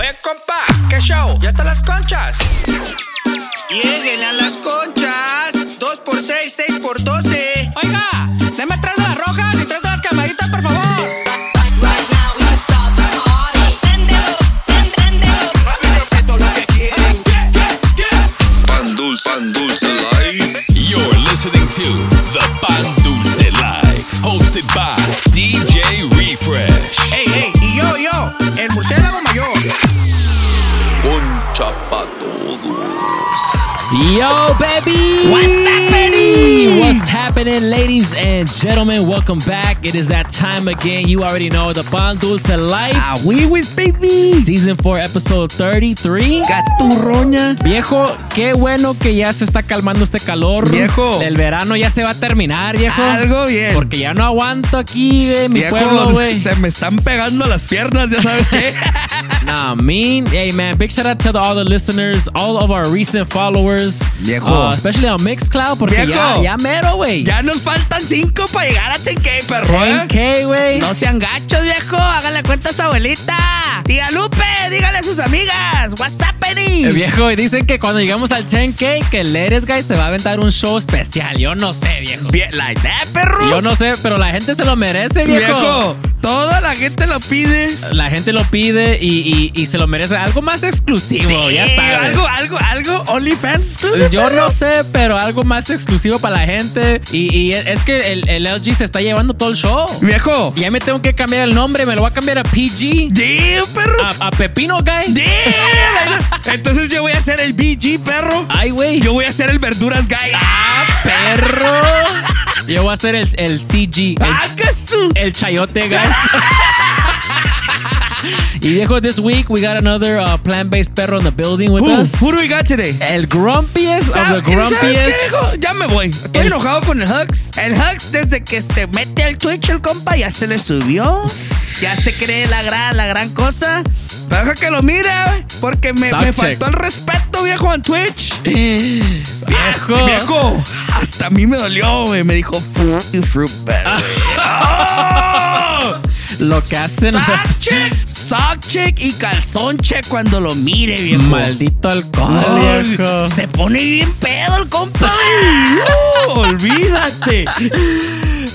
Oye, compa, ¿qué show? ¿Ya están las conchas? Lleguen a las conchas. 2 por 6, 6 por 12. Oiga, deme tres de las rojas y tres de las camaritas, por favor. Yo, baby! What's happening? What's happening, ladies and gentlemen? Welcome back. It is that time again. You already know the Pan Dulce Life. Ah, we with baby. Season 4, episode 33. Gaturroña. Viejo, qué bueno que ya se está calmando este calor. Viejo. El verano ya se va a terminar, viejo. Algo bien. Porque ya no aguanto aquí, de mi Viejo, pueblo, güey. se me están pegando las piernas, ya sabes qué. Nah, mean. Hey, man, big shout out to all the listeners, all of our recent followers. Viejo. Uh, especially on Mixcloud, porque ya, Viejo. ya mero, güey. ya nos faltan 5 para llegar a 10K, perro. ¿eh? 10K, güey. No sean gachos, viejo. Háganle cuenta a su abuelita. Tía Lupe, dígale a sus amigas. What's happening? Eh, Viejo, y dicen que cuando llegamos al 10K, que Leres Guy se va a aventar un show especial. Yo no sé, viejo. Bien, like that, perro. Yo no sé, pero la gente se lo merece, viejo. Viejo, toda la gente lo pide. La gente lo pide y, y- y se lo merece. Algo más exclusivo, ya sabes. Algo, algo, algo. OnlyFans exclusive, Yo perro. no sé, pero algo más exclusivo para la gente. Y, y es que el, el LG se está llevando todo el show. Viejo. Ya me tengo que cambiar el nombre, me lo voy a cambiar a PG. Damn, perro. A, a Pepino Guy. Damn. Entonces yo voy a ser el BG, perro. Ay, güey. Yo voy a ser el verduras guy. Ah, perro. Yo voy a ser el, el CG, el, ¡Ah, el chayote guy. y viejo, this week we got another uh, plant-based perro in the building with Who, us. who do we got today? El grumpiest of the ¿Sabes qué, grumpiest. Ya me voy. Estoy El- enojado con el Hugs. El Hugs, desde que se mete al Twitch, el compa, ya se le subió. Ya se cree la gran, la gran cosa. Deja que lo mire, porque me, me faltó el respeto, viejo, en Twitch. Viejo. Ah, viejo. Hasta a mí me dolió, güey. Me dijo, "Fuck you, fruit bat", güey. Lo que hacen. Sock check, sock check y calzón check cuando lo mire, viejo. Maldito alcohol, Ay, viejo. se pone bien pedo el compa. olvídate.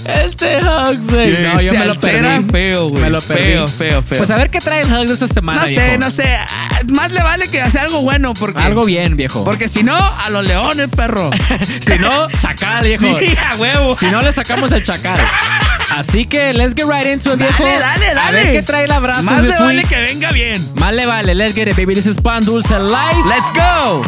Este Hugs, güey. No, yo Se me lo perdí. feo, güey. Me lo perdí. Feo, feo, feo. Pues a ver qué trae el Hugs de esta semana, no sé, viejo. no sé. Más le vale que haga algo bueno porque. Algo bien, viejo. Porque si no, a los leones, perro. si no, chacal, viejo. Sí, a huevo. Si no, le sacamos el chacal. Así que let's get right into it, viejo. Dale, dale, dale. A ver qué trae la brasa Más le vale week. que venga bien. Más le vale. Let's get it, baby. This is Pan Dulce Life. Let's go.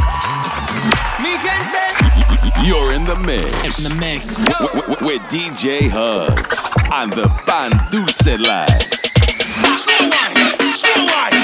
You're in the mix. In the mix. W- w- w- with DJ Hugs on the Pan Dulce Life. DJ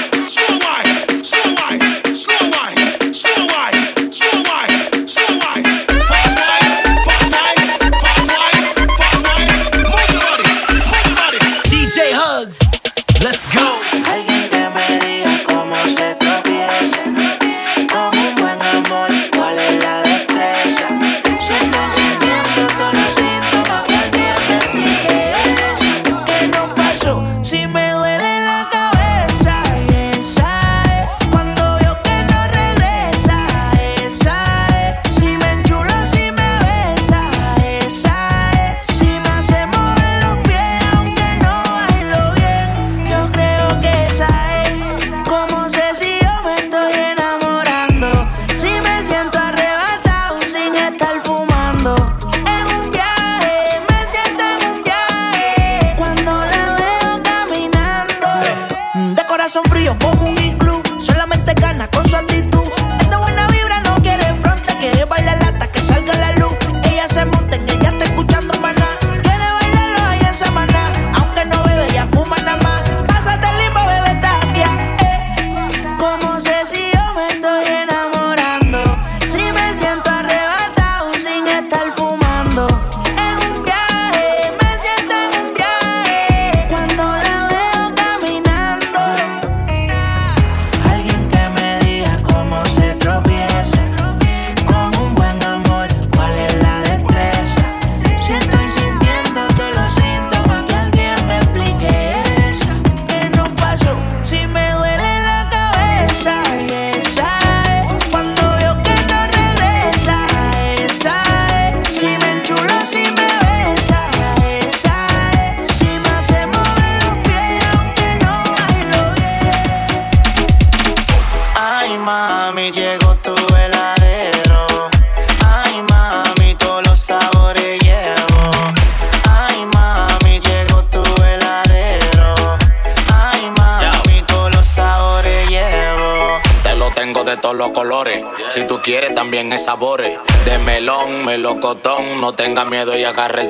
agarré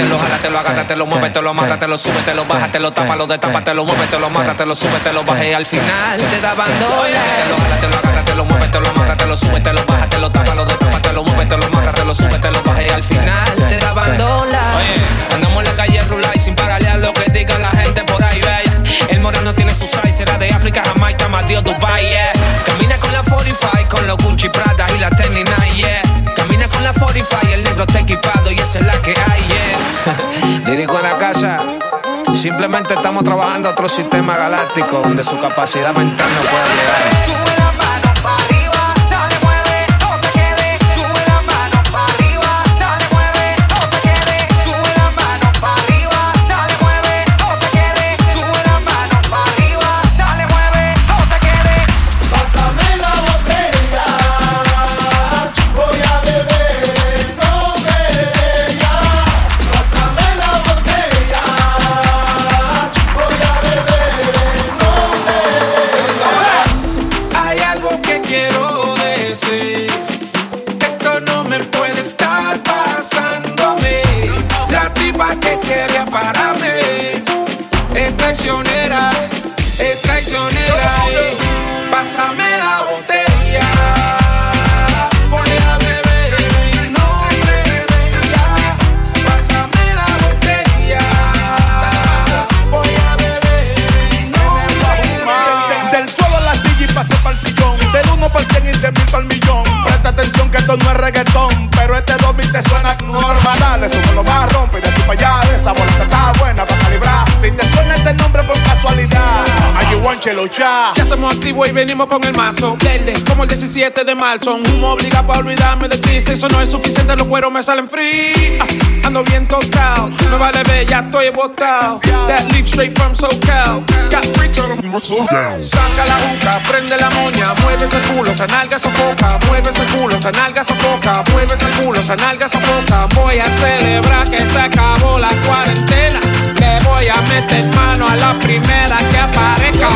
Agárratelo, agárratelo, agárratelo, muévetelo, amárratelo, súbetelo, bájatelo, tápalo, destápatelo, muévetelo, amárratelo, súbetelo, baje al final te da bandola. Agárratelo, agárratelo, muévetelo, amárratelo, súbetelo, bájatelo, tápalo, destápatelo, muévetelo, amárratelo, súbetelo, baje al final te da bandola. Oye, andamos en la calle rular y sin paralear lo que diga la gente por el moreno tiene su size, será de África, Jamaica, Mateo, Dubai, yeah. Camina con la 45, con los Gucci, Prada y la Tenny Nine, yeah. Camina con la 45, el negro está equipado y esa es la que hay, yeah. Lírico en la casa. Simplemente estamos trabajando otro sistema galáctico donde su capacidad mental no puede llegar. Ya. Estamos activos y venimos con el mazo. Verde, como el 17 de marzo. Un obliga para olvidarme de ti. Si eso no es suficiente, los cueros me salen free. Ah, ando bien tostado. Me vale ver, ya estoy botado. That leaf straight from SoCal. Got freaks. Saca la boca, prende la moña. Mueve ese culo, esa nalga sofoca. Mueve ese culo, esa nalga sofoca. Mueve ese culo, esa nalga sofoca. Voy a celebrar que se acabó la cuarentena le voy a meter mano a la primera que aparezca.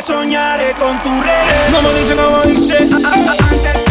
soñaré con tu regreso. Como dice, como dice.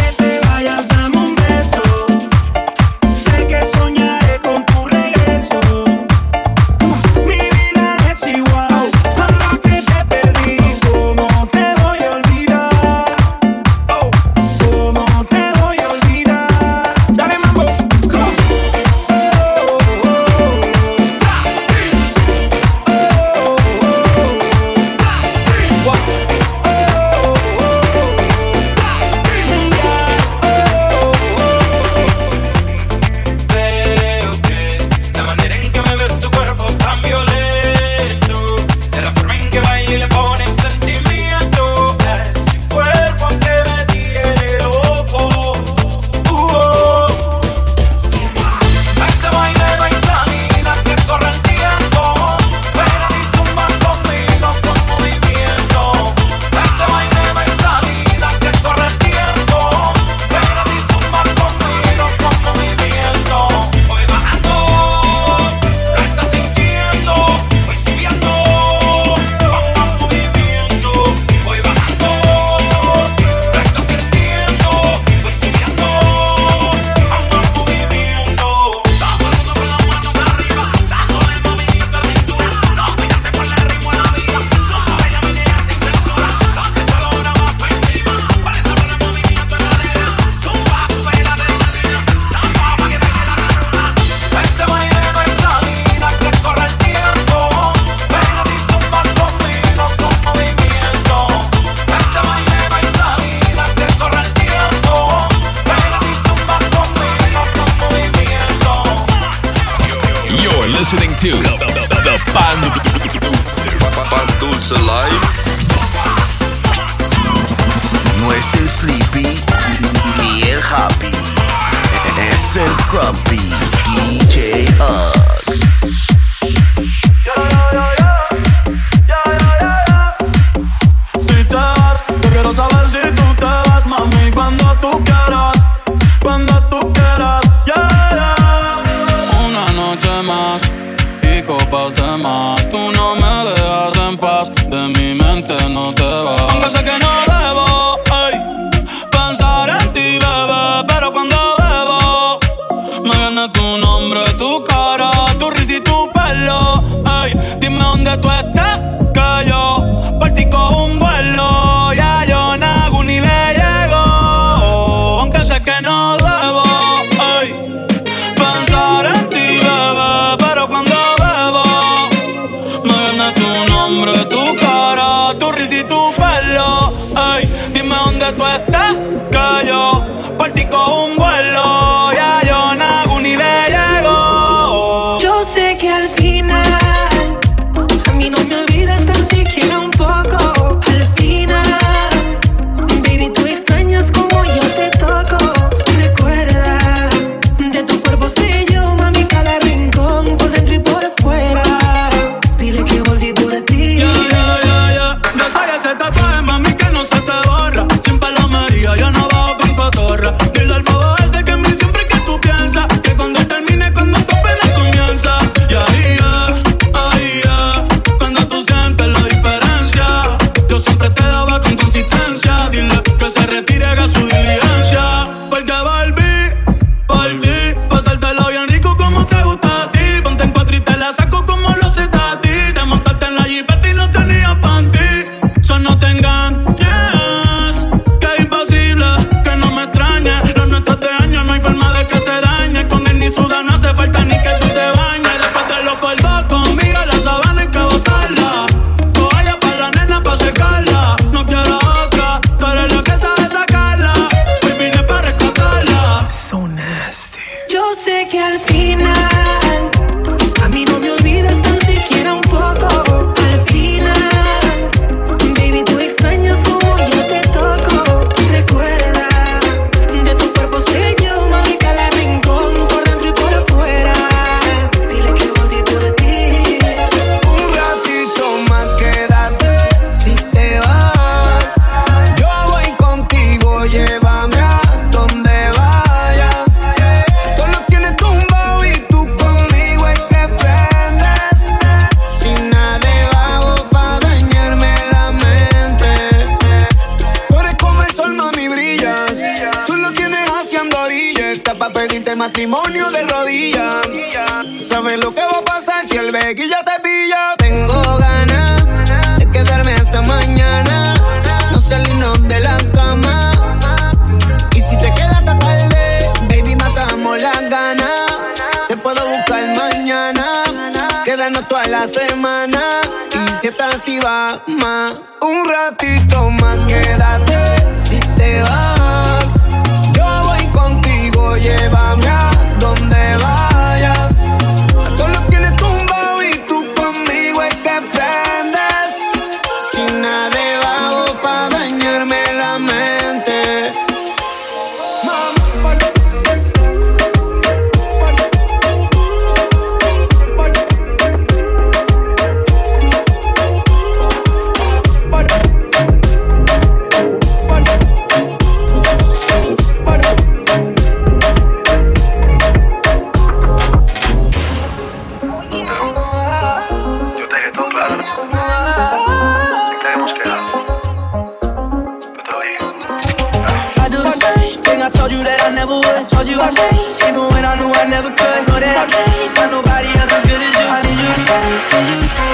verano toda la semana y si activa más, un ratito más quédate si te vas. Yo voy contigo, llévame a you. Even when I knew I never could, know that I can't find nobody else as good as you. I need you to stay, you stay.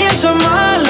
Quiero para atrás y eso es malo. Malo,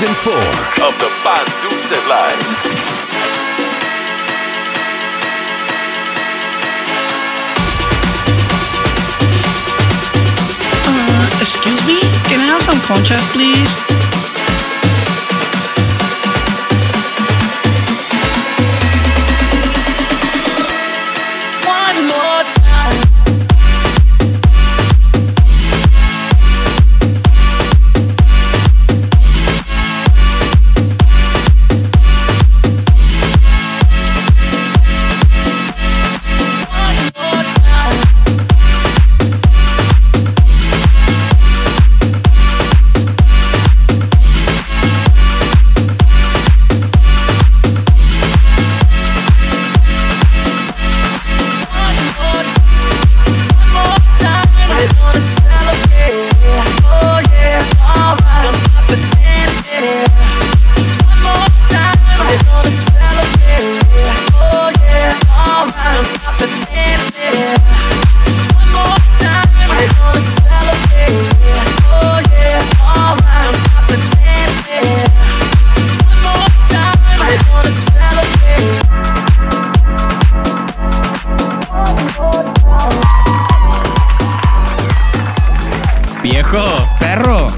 Season 4 of the Banduse Live. Uh, excuse me, can I have some contrast, please?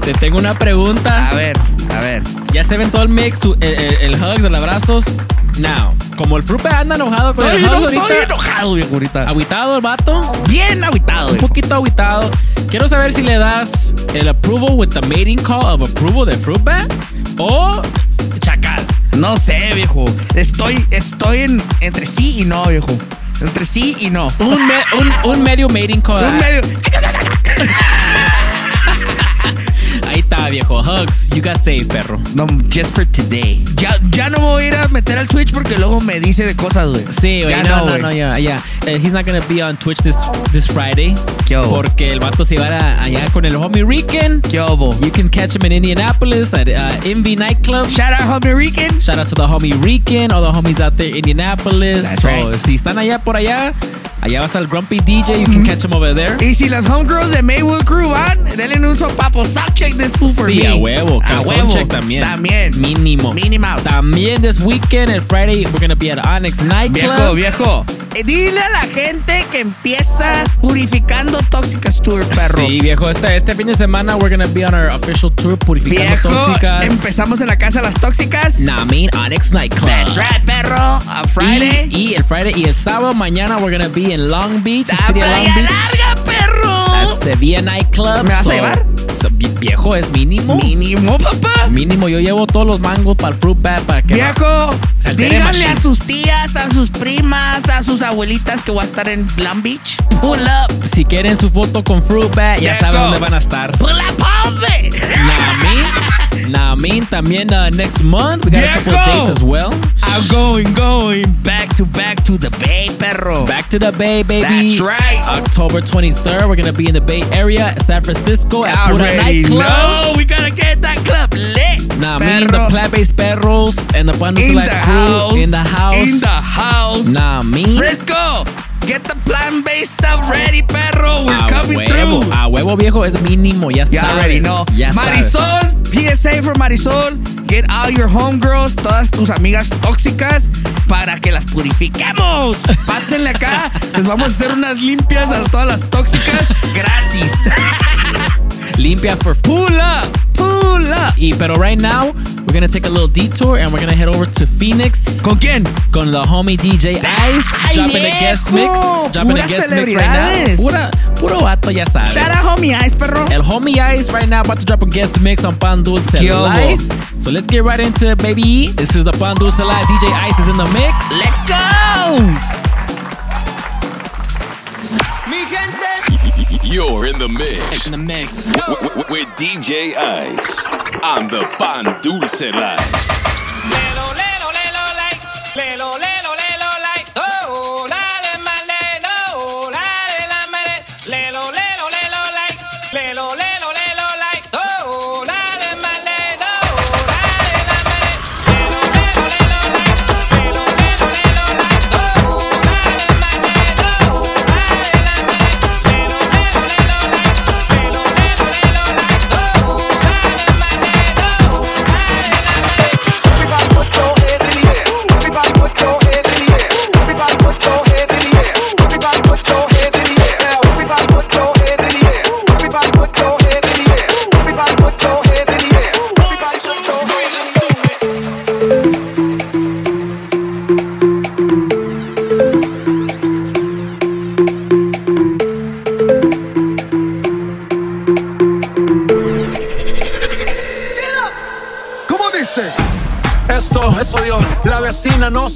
Te tengo una pregunta. A ver, a ver. Ya se ven todo el mix, su- el, el, el hugs, el abrazos. Now, como el Frupe anda enojado con el hugs ahorita. estoy enojado, viejo, ahorita. Agüitado el vato. Bien agüitado, Un poquito agüitado. Quiero saber si le das el approval with the mating call of approval de Frupe o chacal. No sé, viejo. Estoy, estoy en, entre sí y no, viejo. Entre sí y no. Un, me- un, un medio mating call. Un medio. Está, viejo. Hugs, you got saved, perro. No, just for today. Ya, ya no me voy a ir a meter al Twitch porque luego me dice de cosas, güey. Sí, güey. Ya No, no, güey. no, ya, ya. Eh, he's not gonna be on Twitch this, this Friday. ¿Qué hubo? Porque el vato se va a- allá con el homie Rican. ¿Qué hubo? You can catch him in Indianapolis at uh, Envy Nightclub. Shout out, homie Rican. Shout out to the homie Rican, all the homies out there in Indianapolis. That's so, right. si están allá por allá, allá va a estar el Grumpy DJ. You can catch him over there. Y si las homegirls de Maywood Crew van, denle un sopapo. Soundcheck this fool for Sí, me. a huevo. A huevo. check también. También. Mínimo. Mouse. También this weekend, el Friday, we're gonna be at Onyx Nightclub. Viejo, viejo. Eh, Dile a la gente que empieza purificando Tóxicas Tour, perro. Sí, viejo. Este, este fin de semana, we're gonna be on our official tour purificando Viejo, tóxicas. empezamos en la casa de las tóxicas. Mean Onyx Nightclub. That's right, perro. A Friday. Y, y el Friday y el sábado mañana we're gonna be in Long Beach, La City Long Beach. larga, perro. That's Sevilla Nightclub. ¿Me vas a llevar? Viejo, es mínimo. Mínimo, papá. Mínimo, yo llevo todos los mangos para el fruit bat para que Viejo, altere díganle a sus tías, a sus primas, a sus abuelitas que voy a estar en Long Beach. Pull up. si quieren su foto con fruit bat, ya Viejo. saben dónde van a estar. Pull up, hombre. I mean, también uh, next month we got a couple of Viejo. dates as well. I'm going, going back to back to the Bay, perro. Back to the Bay, baby. That's right. October 23rd, we're gonna be in the Bay Area, San Francisco, at Pura Nightclub. know we gotta get that club lit. Nah, me and the plant-based perros and the Bando in Select the crew house. in the house. In the house. Nah, me. Frisco, get the plant-based stuff ready, perro. We're a coming huevo, through. a huevo viejo es mínimo, ya sabes. already know. Ya sabes. Marisol, PSA for Marisol. Get all your homegirls, todas tus amigas tóxicas, para que las purifiquemos. Pásenle acá. Les vamos a hacer unas limpias a todas las tóxicas gratis. Limpia for Pull up, pull. Y pero right now, we're gonna take a little detour and we're gonna head over to Phoenix ¿Con quién? con the homie DJ Ice, dropping a guest mix, dropping a guest mix right now. Pura, puro vato, ya sabes. Shout out, homie Ice, perro. El homie Ice right now about to drop a guest mix on Pan Dulce Live. So let's get right into it, baby. This is the Pan Dulce Live. DJ Ice is in the mix. Let's go. You're in the mix In the mix. with DJ Ice on the Pan Dulce Live.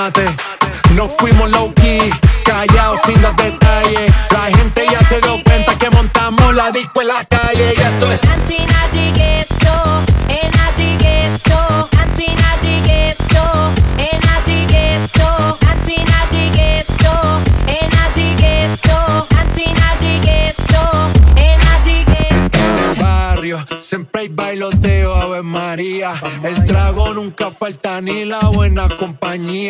mate.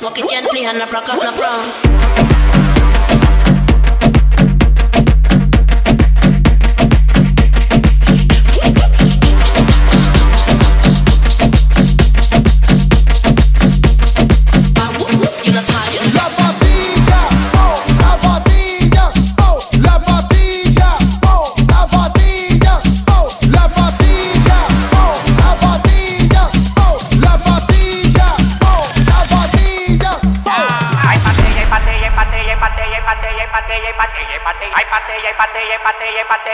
Smoke it gently and I rock up no prong.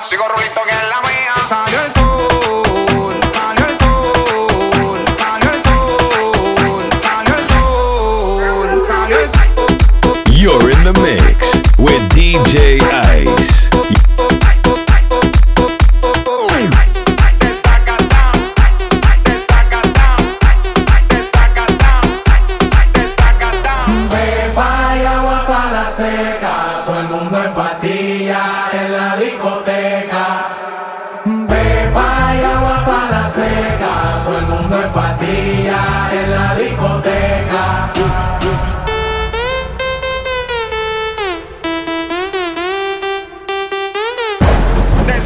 Sigo rulito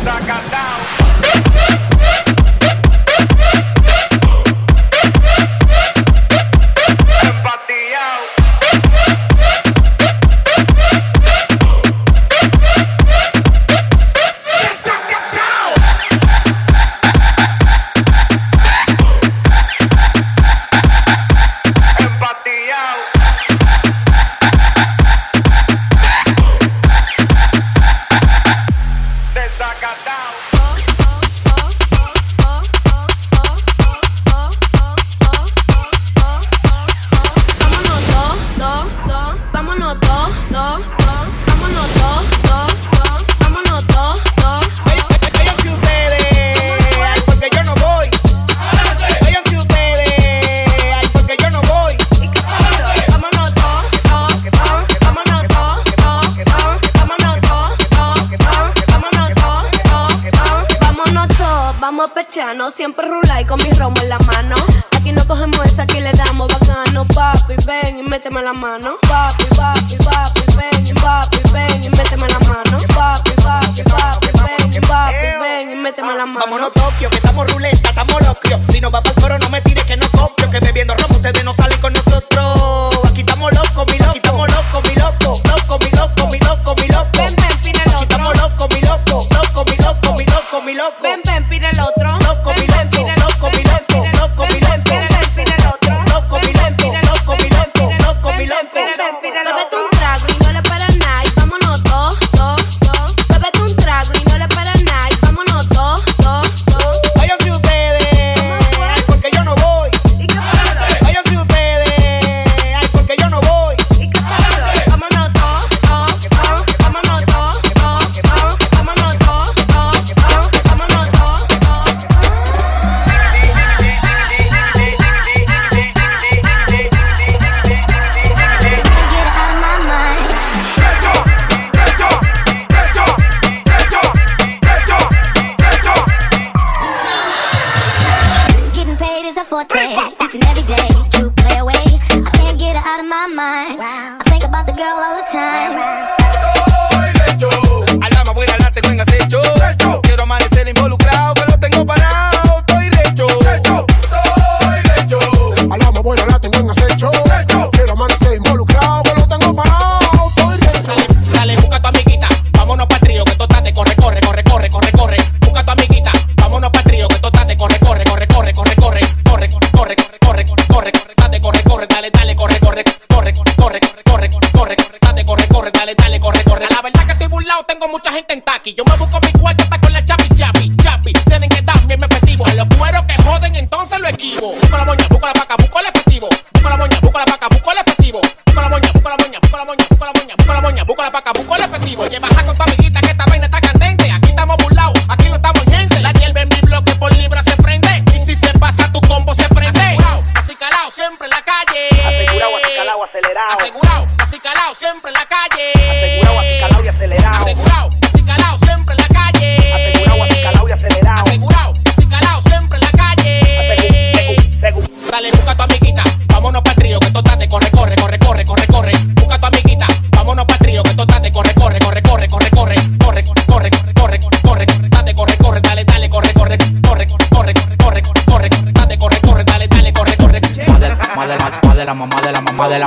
Daca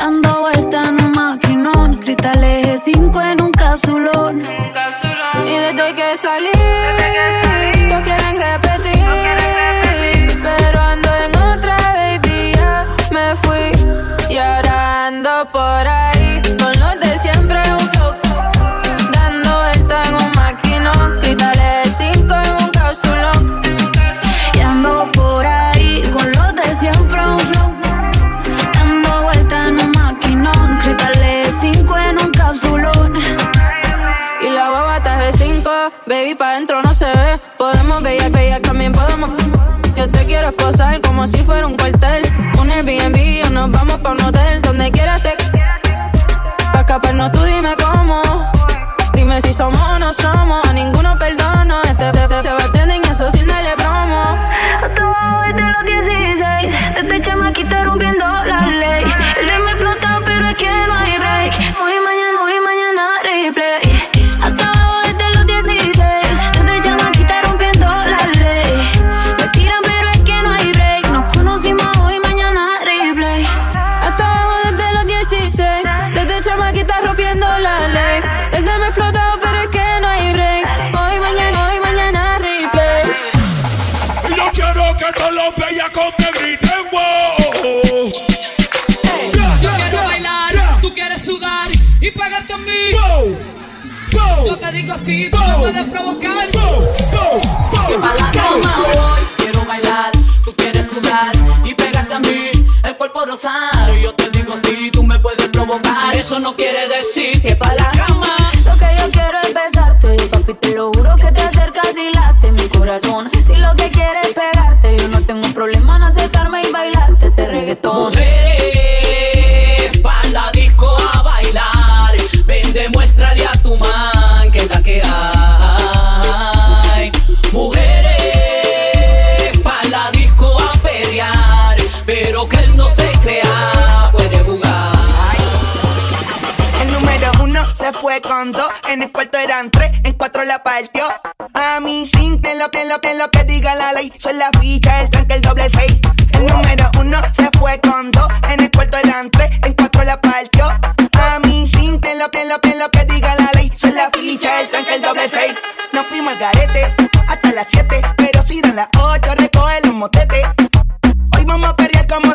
Dando vueltas en un maquinón, cristal eje 5 en un cápsulón. Y desde que salí, no quieren repetir. Pero ando en otra, baby, ya me fui llorando por ahí. Esposar como si fuera un cuartel. Un Airbnb o nos vamos pa' un hotel. Donde quieras te. Pa' escaparnos tú dime cómo. Dime si somos o no somos. Sí, tú me puedes provocar. Que pa' la cama voy, quiero bailar, tú quieres sudar y pegarte a mí, el cuerpo rosado. Yo te digo si tú me puedes provocar, eso no quiere decir que pa' la cama. Pero que él no se crea, puede jugar. El número uno se fue con dos, en el cuarto eran tres, en cuatro la partió. A mí simple lo que lo que lo que diga la ley, soy la ficha, el tanque, el doble seis. El número uno se fue con dos, en el cuarto eran tres, en cuatro la partió. A mí simple lo que lo que lo que diga la ley, soy la ficha, el tanque, el doble seis. Nos fuimos al garete hasta las siete, pero si dan las ocho recoge los motetes.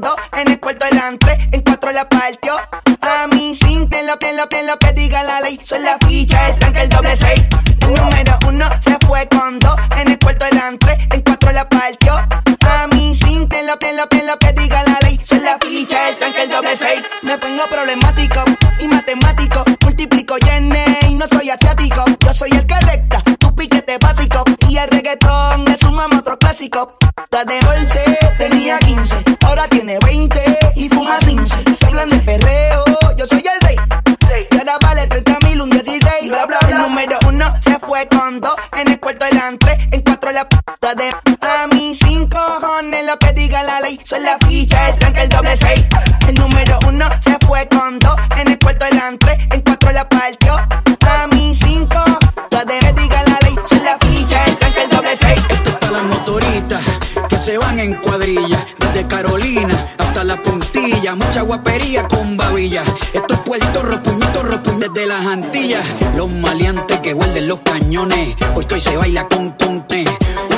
dos. En el cuarto eran tres, en cuatro la partió. A mí simple lo que lo que lo que diga la ley. Soy la ficha, el tanque, el doble seis. El número uno se fue con dos. En el cuarto eran tres, en cuatro la partió. A mí simple lo que lo que lo que diga la ley. Soy la ficha, el tanque, el doble seis. Me pongo problemático y matemático. Multiplico y y no soy asiático. Yo soy el que recta, tu piquete básico. Y el reggaetón le sumamos otro clásico. La de bolse tenía 15, ahora tiene 20 y fuma 15. Se hablan de perreo, yo soy el rey. Y ahora vale 30 mil, un 16. Bla, bla, bla. El número uno se fue con dos. En el cuarto eran tres, en cuatro la puta de. A mí cinco cojones lo que diga la ley. Soy la ficha, el tanque, el doble seis. El número uno se fue con dos. En el cuarto eran tres, en cuatro la partió. A mí cinco, la de que diga la ley. Soy la ficha, el tanque, el doble seis. Esto es para las motoritas que se van en cuadrilla. Desde Carolina hasta la puntilla. Mucha guapería con babilla. Esto es Puerto Rico, puñito Rico, desde las Antillas. Los maleantes que guarden los cañones. Porque hoy se baila con conte.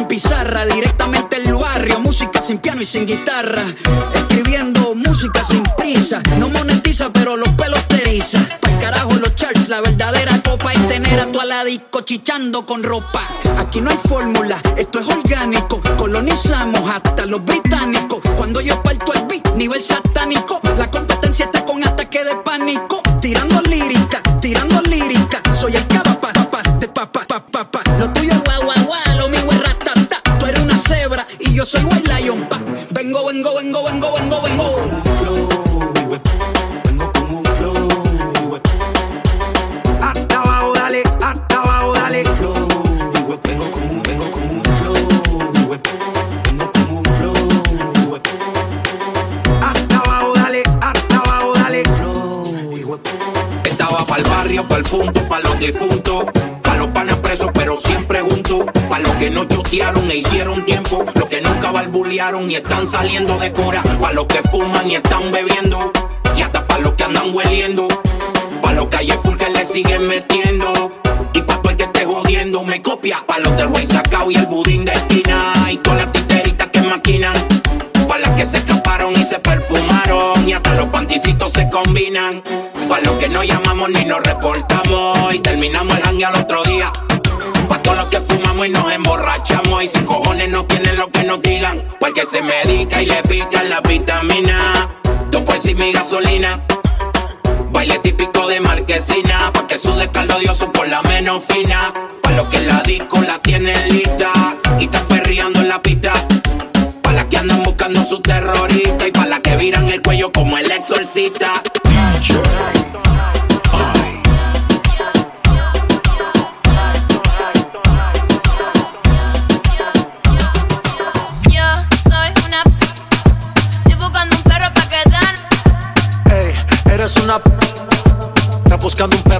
sin pizarra, directamente el barrio. Música sin piano y sin guitarra. Escribiendo música sin prisa. No monetiza, pero los pelos te eriza. Pa'l carajo los chats La verdadera copa es tener a tu disco chichando con ropa. Aquí no hay fórmula, esto es orgánico. Colonizamos hasta los británicos. Cuando yo parto el beat, nivel satánico. La competencia está con ataque de pánico. Tirando lírica, tirando lírica. Soy el capa pa, pa, pa, pa, pa, pa. Lo tuyo es guau, guau, guau, yo soy white lion, pa. Vengo, vengo, vengo, vengo, vengo, vengo. Hasta abajo, dale, hasta abajo, dale. Vengo con un, vengo con un flow. Vengo con un flow. Hasta abajo, dale, hasta abajo, dale. Estaba pa'l barrio, pa'l punto, pa' los difuntos. Pa' los panes presos, pero siempre juntos. Que no chotearon e hicieron tiempo. Los que nunca balbulearon y están saliendo de cora. Pa' los que fuman y están bebiendo. Y hasta pa' los que andan hueliendo. Pa' los calles full que le siguen metiendo. Y pa' todo el que esté jodiendo me copia. Pa' los del güey sacao y el budín de esquina. Y todas las titeritas que maquinan. Pa' las que se escaparon y se perfumaron. Y hasta los panticitos se combinan. Pa' los que no llamamos ni nos reportamos. Y terminamos el hangue al otro día. Pa' todos los que fumamos y nos emborrachamos. Y sin cojones no tienen lo que nos digan. Porque se medica y le pican la vitamina. Tú puedes y mi gasolina. Baile típico de marquesina. Pa' que sude caldo dioso con la menos fina. Pa' los que la disco la tienen lista. Y están perreando en la pista. Pa' las que andan buscando su terrorista. Y pa' las que viran el cuello como el exorcista.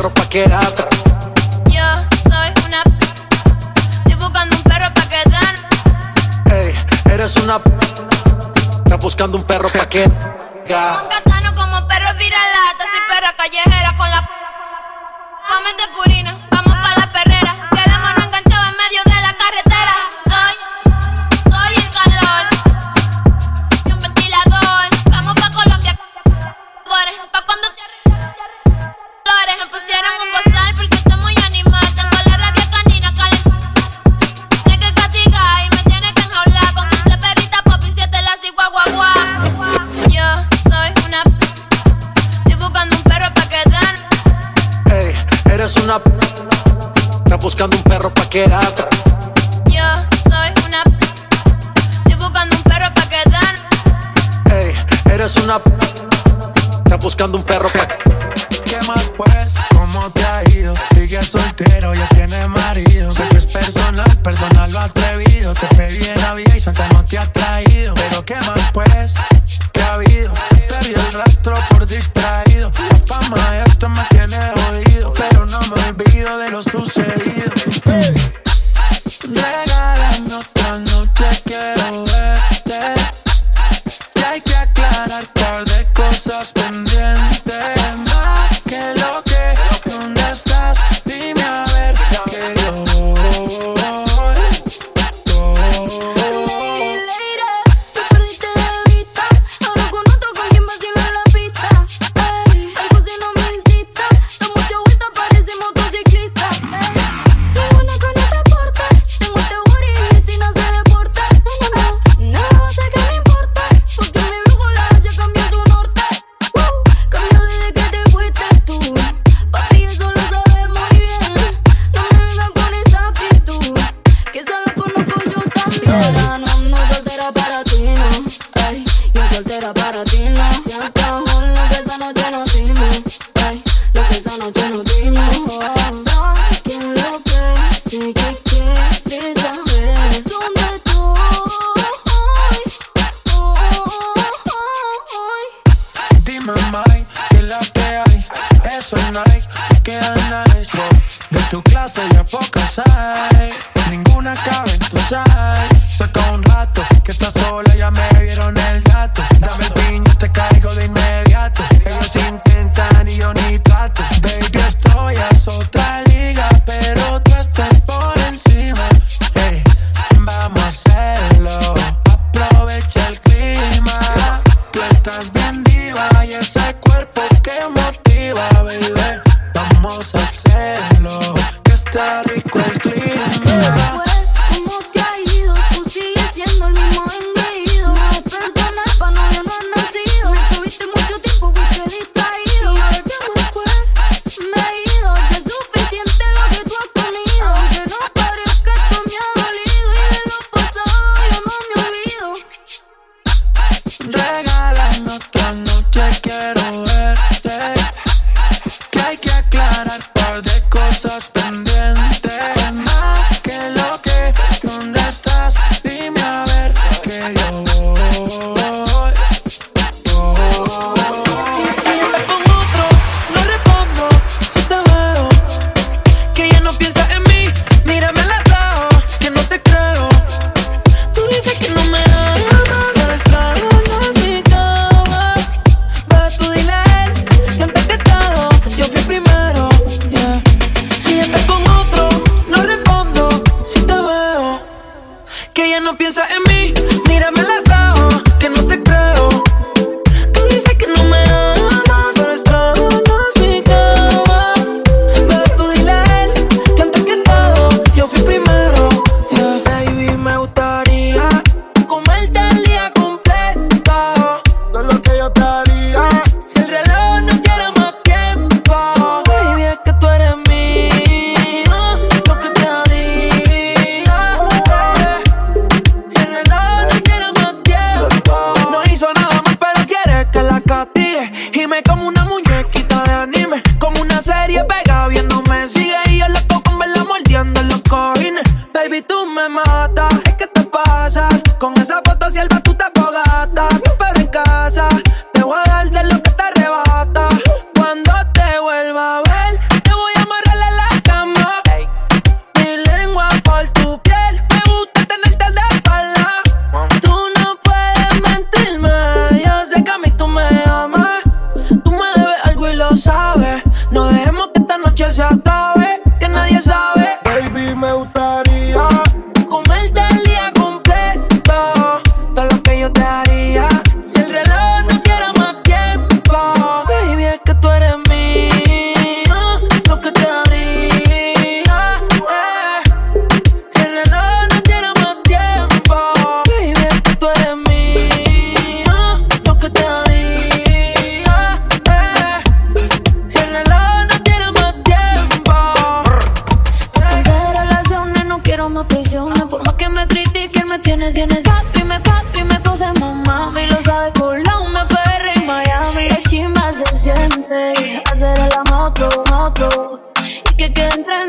Perro pa'. Yo soy una. Estoy buscando un perro pa' que dan. Ey, eres una. p- Estás buscando un perro pa' que. Un catano como perro viralata. Soy perra callejera con la. Vamos de purina, vamos pa' buscando un perro pa' que lata. Yo soy una. Estoy buscando un perro pa' que dan. Ey, eres una. p- Estás buscando un perro pa' ¿Qué más pues? ¿Cómo te ha ido? Sigue soltero, ya tiene marido. Sé que es personal, perdona lo atrevido. Te pedí en la vida y Santa no te ha traído. Pero ¿qué más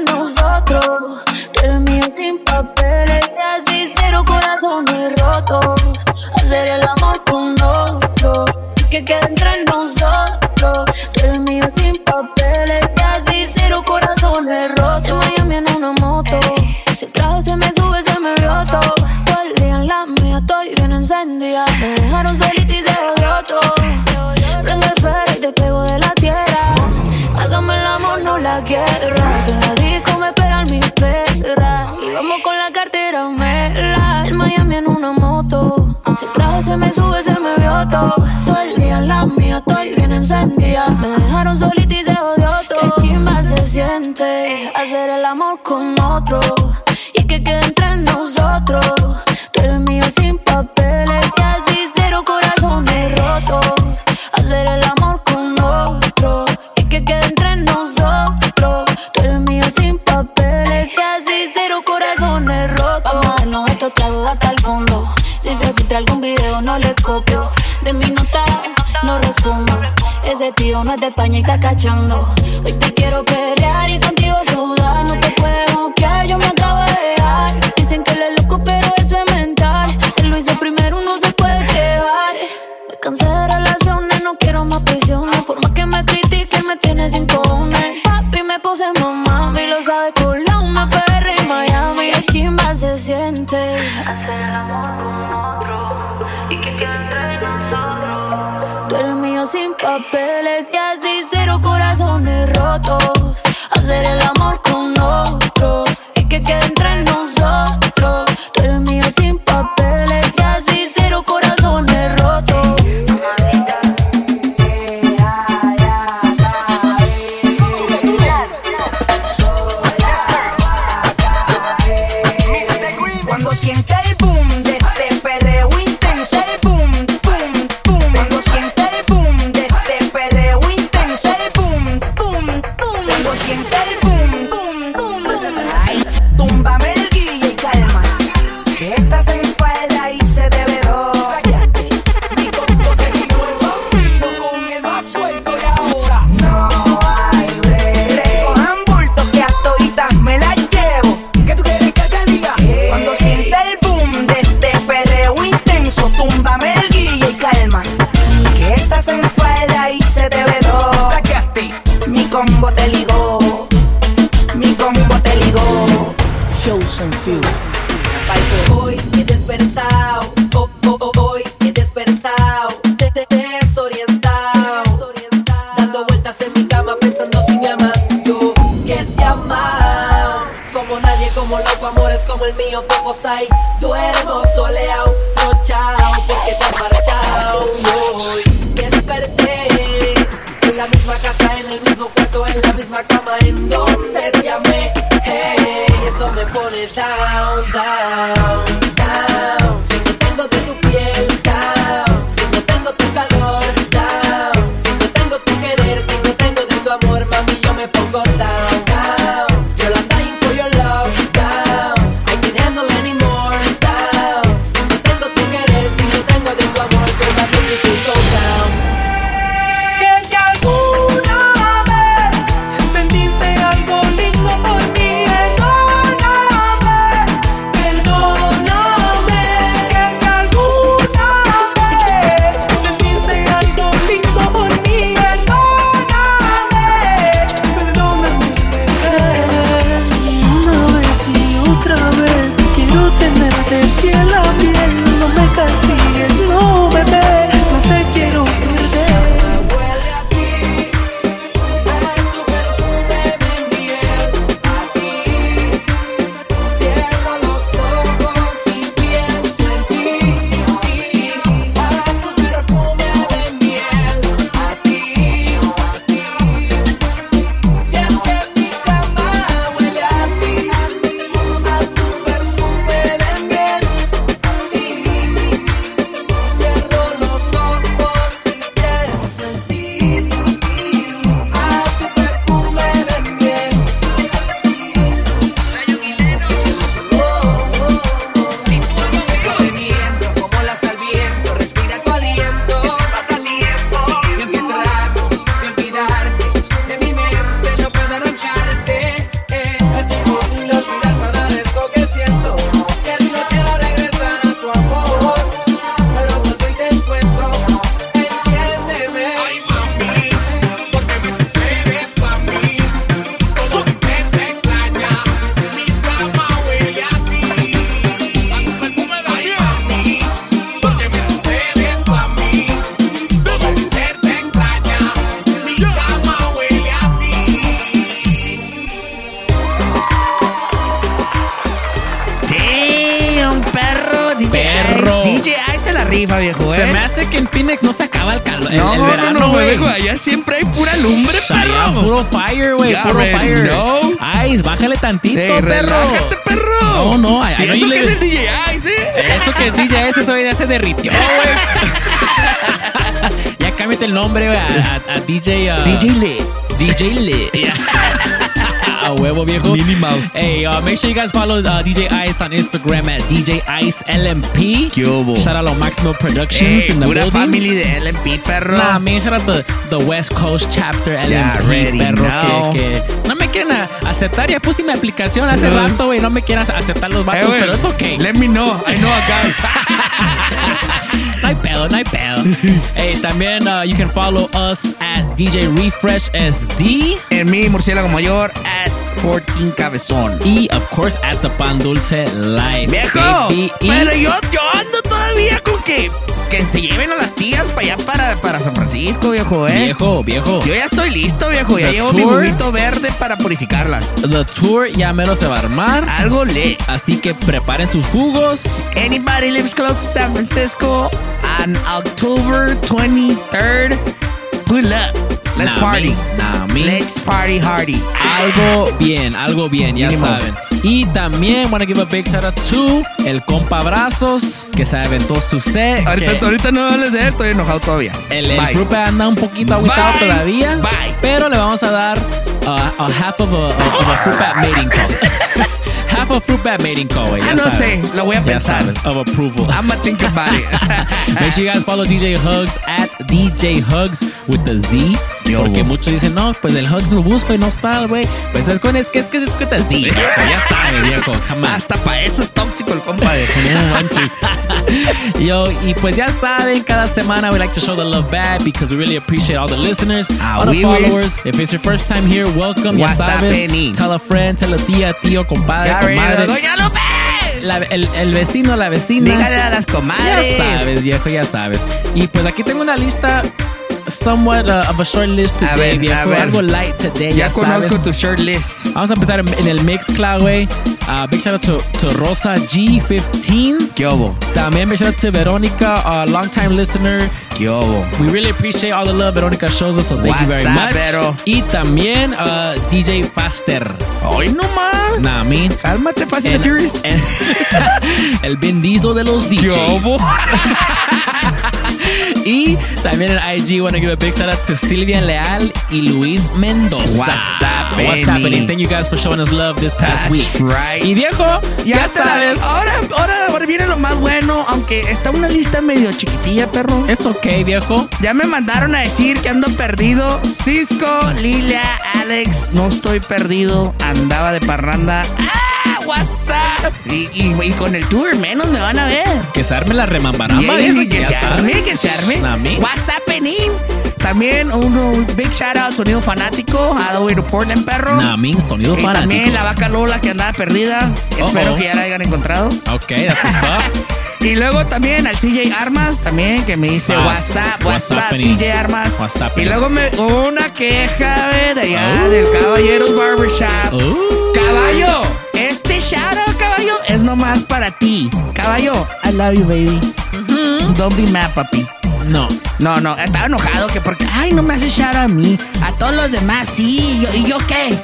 nosotros. Tú eres mío sin papeles. Y así cero corazones rotos. Hacer el amor con otro. Que quede entre nosotros. Tú eres mío sin papeles. Y así cero corazones rotos. En Miami en una moto. Si el traje se me sube, se me vio todo. Todo el día en la mía, estoy bien encendida. Me dejaron solita y se odió todo. Prende el ferro y te pego de la tierra. Hágame el amor, no la guerra. Si traje se me sube, se me vio todo. Todo el día en la mía, estoy bien encendida. Me dejaron solita y se odió todo. Qué chimba se siente hacer el amor con otro. Y que quede entre nosotros. Tú eres mío sin papeles. Y así cero corazones rotos. Hacer el amor con otro. Y que quede entre nosotros. Tú eres mío sin papeles. Y así cero corazones rotos. Vamos a darnos estos tragos. Filtra algún video, no le copio. De mi nota, no respondo. Ese tío no es de España y está cachando. Hoy te quiero pelear y contigo sudar. No te puedo bloquear, yo me acabo de dejar. Dicen que le loco, pero eso es mental. Él lo hizo primero, no se puede quejar. Me cansé de relaciones, no quiero más prisiones. Por más que me critiquen, me tiene sin cojones. Papi, me puse mamá, y lo sabe colado, me perre Miami. Qué chimba se siente. Hacer el amor con Hacer el amor con otro. Y que quede Hey, uh, make sure you guys follow uh, DJ Ice on Instagram at DJ Ice LMP. ¿Qué hubo? Shout out a Maximo Productions Ey, in the pura building. family de LMP, perro. Nah, man, shout out the, the West Coast chapter LMP, already perro, know. que, que no me quieren aceptar. Ya puse mi aplicación hace rato, güey. No me quieren aceptar los Eh, vatos, güey, pero es okay. Let me know. I know a guy. No hay pedo, no hay pedo. hey, también uh, you can follow us at DJ Refresh SD. En mi murciélago mayor at 14 Cabezón. Y, of course, at the Pan Dulce Live. ¡Viejo! baby. Y- Pero yo, yo ando todavía con que, que se lleven a las tías para allá, para, para San Francisco, viejo, ¿eh? Viejo, viejo. Yo ya estoy listo, viejo. Ya llevo mi tour. juguito verde para purificarlas. The tour ya mero se va a armar. Algo le. Así que preparen sus jugos. Anybody lives close to San Francisco on October 23rd, pull up. Let's Nah, party. me, nah, me. Let's party hardy. Algo bien, algo bien, ya Mínimo. saben. Y también wanna give a big shout out to el compa Brazos, que se aventó su set. Ahorita, ahorita no hables de él, estoy enojado todavía. el, el. Frupe anda un poquito agüitado Bye. todavía. Bye. Pero le vamos a dar uh, a half of a, of a Fruit call. half of Fruit Bat mating call. Ah, ya no saben. sé, lo voy a Ya pensar. saben, Of approval. I'm gonna think about it. Make sure you guys follow DJ Hugs at DJ Hugs with the Z. Yo. Porque muchos dicen, no, pues el Hugs lo busco y no está, güey. Pues es con, es que es que es con the Z. ya sabes, viejo. On. Hasta para eso es tóxico el compa de No manches. Yo, y pues ya saben, cada semana we like to show the love back because we really appreciate all the listeners, Ah, all the we followers. If it's your first time here, welcome. Ya What's sabes, happening? tell a friend, tell a tía, tío, compadre, Ya, ready, comadre. Doña Lupe. La- el, el vecino, la vecina. Dígale a las comadres. Ya sabes, viejo, ya sabes. Y pues aquí tengo una lista, somewhat uh, of a short list A today, ver, viejo. a ver. Algo light today, Ya ya, conozco sabes. tu short list. Vamos a empezar en, en el Mixcloud, güey. Uh, big shout out to, to Rosa G15. ¿Qué? También big shout out to Veronica, a long time listener. ¿Qué? We really appreciate all the love Veronica shows us, so thank you very What's up, much. Vero? Y también uh, DJ Faster. Hoy no más. Nah, me. Cálmate, Fast and Furious. el, el Diesel de los DJs. hubo? y también en IG want to give a big shout out to Silvia Leal y Luis Mendoza. What's happening? What's happening? Thank you guys for showing us love this past That's week. right. Y viejo, ya, la- sabes. ahora, ahora, ahora viene lo más bueno, aunque está una lista medio chiquitilla, perro. Es ok, viejo. Ya me mandaron a decir que ando perdido. Cisco, Lilia, Alex, no estoy perdido. Andaba de parranda. ¡Ah! WhatsApp. Y, y- y con el tour menos me van a ver. Que se arme la remambaramba, Y- y viejo, que ya se arme, que se arme. WhatsApp in. También un big shout out sonido fanático. Way to Portland, perro. Me, sonido y fanático. también la vaca Lola que andaba perdida. Espero que ya la hayan encontrado. Ok, that's what's up. Y luego también al CJ Armas, también, que me dice. WhatsApp, What's WhatsApp? CJ Armas. What's Y luego me una queja, ve, de allá Oh. del Caballeros Barbershop. Uh. Caballo, este out, caballo, es nomás para ti. Caballo, I love you, baby. Don't be mad, papi. No. No, no, estaba enojado que porque, ay, no me hace shout out a mí. A todos los demás, sí. ¿Y yo, ¿y yo qué?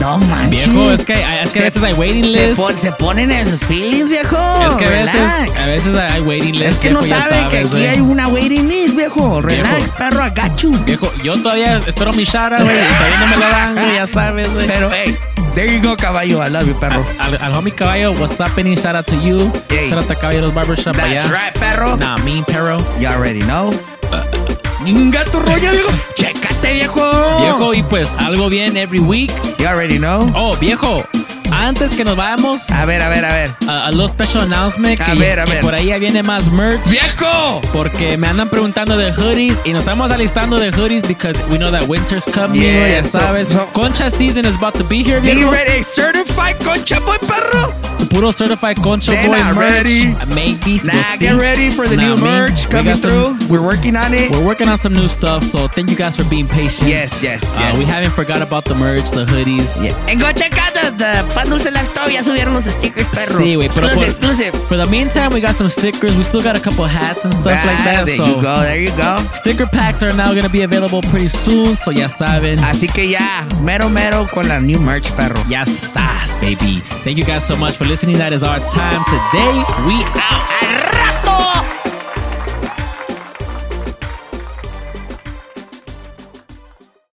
No manches. Viejo, es que, es que a veces hay waiting se, list. pon- se ponen en sus feelings, viejo. Es que a veces, Relax. a veces hay waiting list. Es que no viejo, ya sabe que sabes, aquí güey. hay una waiting list, viejo. Relax, Viejo. perro, you. Viejo, yo todavía espero mi shara, güey. todavía no me lo dan, güey, ya sabes, güey. Pero, hey, there you go, caballo. I love you, perro. Al, al homie caballo, what's happening? Shout out to you. Hey. Shout out to Caballeros Barbershop That's allá. right, perro. Nah, me, perro. You already know. Inga tu rollo, viejo. Chécate, viejo. Viejo, y pues algo bien every week. You already know. Oh, viejo, antes que nos vayamos, A ver, a ver, a ver. a, a little special announcement. A que, ver, a que ver. por ahí ya viene más merch. ¡Viejo! Porque me andan preguntando de hoodies y nos estamos alistando de hoodies because we know that winter's coming, Yeah, ya sabes. so- Concha season is about to be here, Be ready. Certified concha boy, perro. Puro certified Concha They're boy not merch. ready. Maybe. Nah, we'll get see. ready for the Nah, new me, merch we coming some- through. We're working on it. We're working on some new stuff, so thank you guys for being patient. Yes, yes, Uh, yes. we haven't forgot about the merch, the hoodies. Yeah. And go check out the, the Pan Dulce Live Store ya subieron los stickers, perro. Sí, güey, pero exclusive, exclusive. for the meantime, we got some stickers. We still got a couple hats and stuff like Ah, that. there so you go, there you go. Sticker packs are now gonna be available pretty soon, so ya saben. Así que ya, mero mero con la new merch, perro. Ya estás, baby. Thank you guys so much for listening. That is our time today. We out.